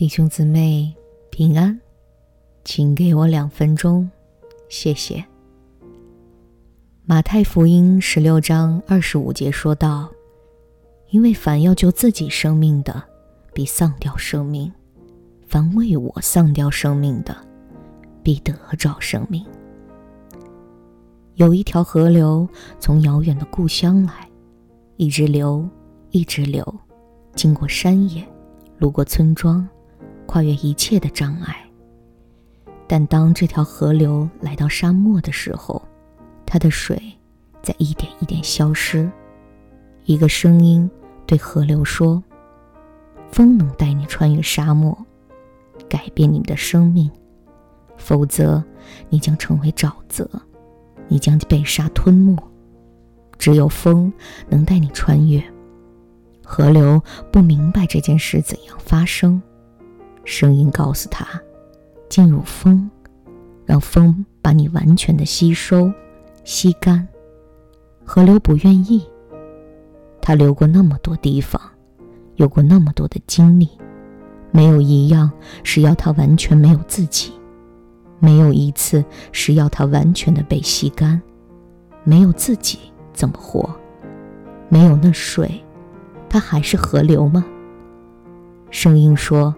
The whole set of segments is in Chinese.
弟兄姊妹平安，请给我两分钟，谢谢。马太福音十六章二十五节说道：“因为凡要救自己生命的，必丧掉生命；凡为我丧掉生命的，必得着生命。”有一条河流从遥远的故乡来，一直流，一直流，经过山野，路过村庄。跨越一切的障碍，但当这条河流来到沙漠的时候，它的水在一点一点消失。一个声音对河流说：“风能带你穿越沙漠，改变你的生命；否则，你将成为沼泽，你将被沙吞没。只有风能带你穿越。”河流不明白这件事怎样发生。声音告诉他：“进入风，让风把你完全的吸收、吸干。”河流不愿意。他流过那么多地方，有过那么多的经历，没有一样是要他完全没有自己，没有一次是要他完全的被吸干。没有自己怎么活？没有那水，它还是河流吗？声音说。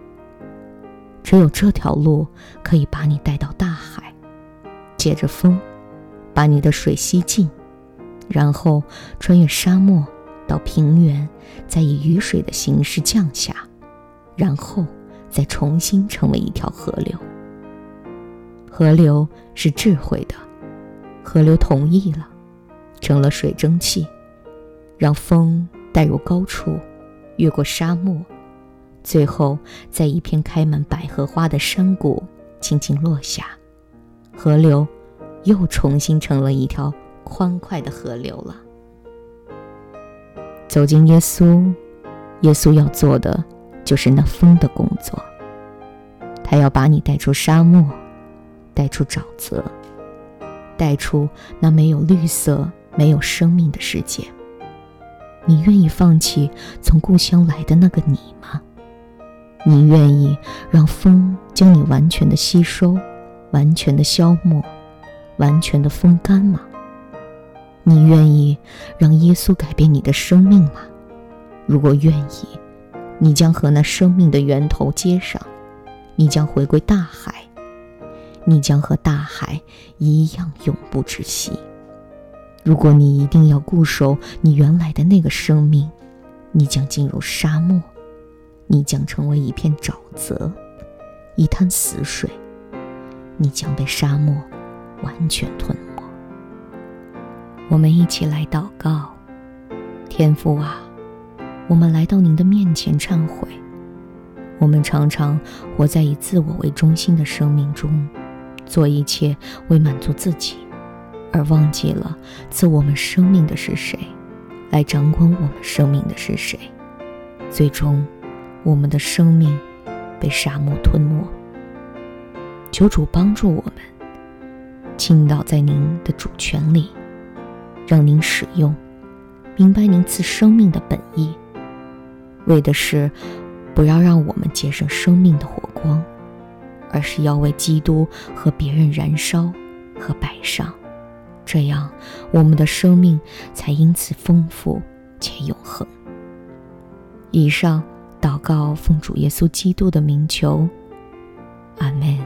只有这条路可以把你带到大海，借着风，把你的水吸尽，然后穿越沙漠到平原，再以雨水的形式降下，然后再重新成为一条河流。河流是智慧的，河流同意了，成了水蒸气，让风带入高处，越过沙漠。最后，在一片开满百合花的山谷，轻轻落下，河流又重新成了一条欢快的河流了。走进耶稣，耶稣要做的就是那风的工作。他要把你带出沙漠，带出沼泽，带出那没有绿色、没有生命的世界。你愿意放弃从故乡来的那个你吗？你愿意让风将你完全的吸收，完全的消磨，完全的风干吗？你愿意让耶稣改变你的生命吗？如果愿意，你将和那生命的源头接上，你将回归大海，你将和大海一样永不止息。如果你一定要固守你原来的那个生命，你将进入沙漠。你将成为一片沼泽，一滩死水。你将被沙漠完全吞没。我们一起来祷告，天父啊，我们来到您的面前忏悔。我们常常活在以自我为中心的生命中，做一切为满足自己，而忘记了赐我们生命的是谁，来掌管我们生命的是谁，最终。我们的生命被沙漠吞没，求主帮助我们，倾倒在您的主权里，让您使用，明白您赐生命的本意，为的是不要让我们节省生命的火光，而是要为基督和别人燃烧和摆上，这样我们的生命才因此丰富且永恒。以上。祷告，奉主耶稣基督的名求，阿门。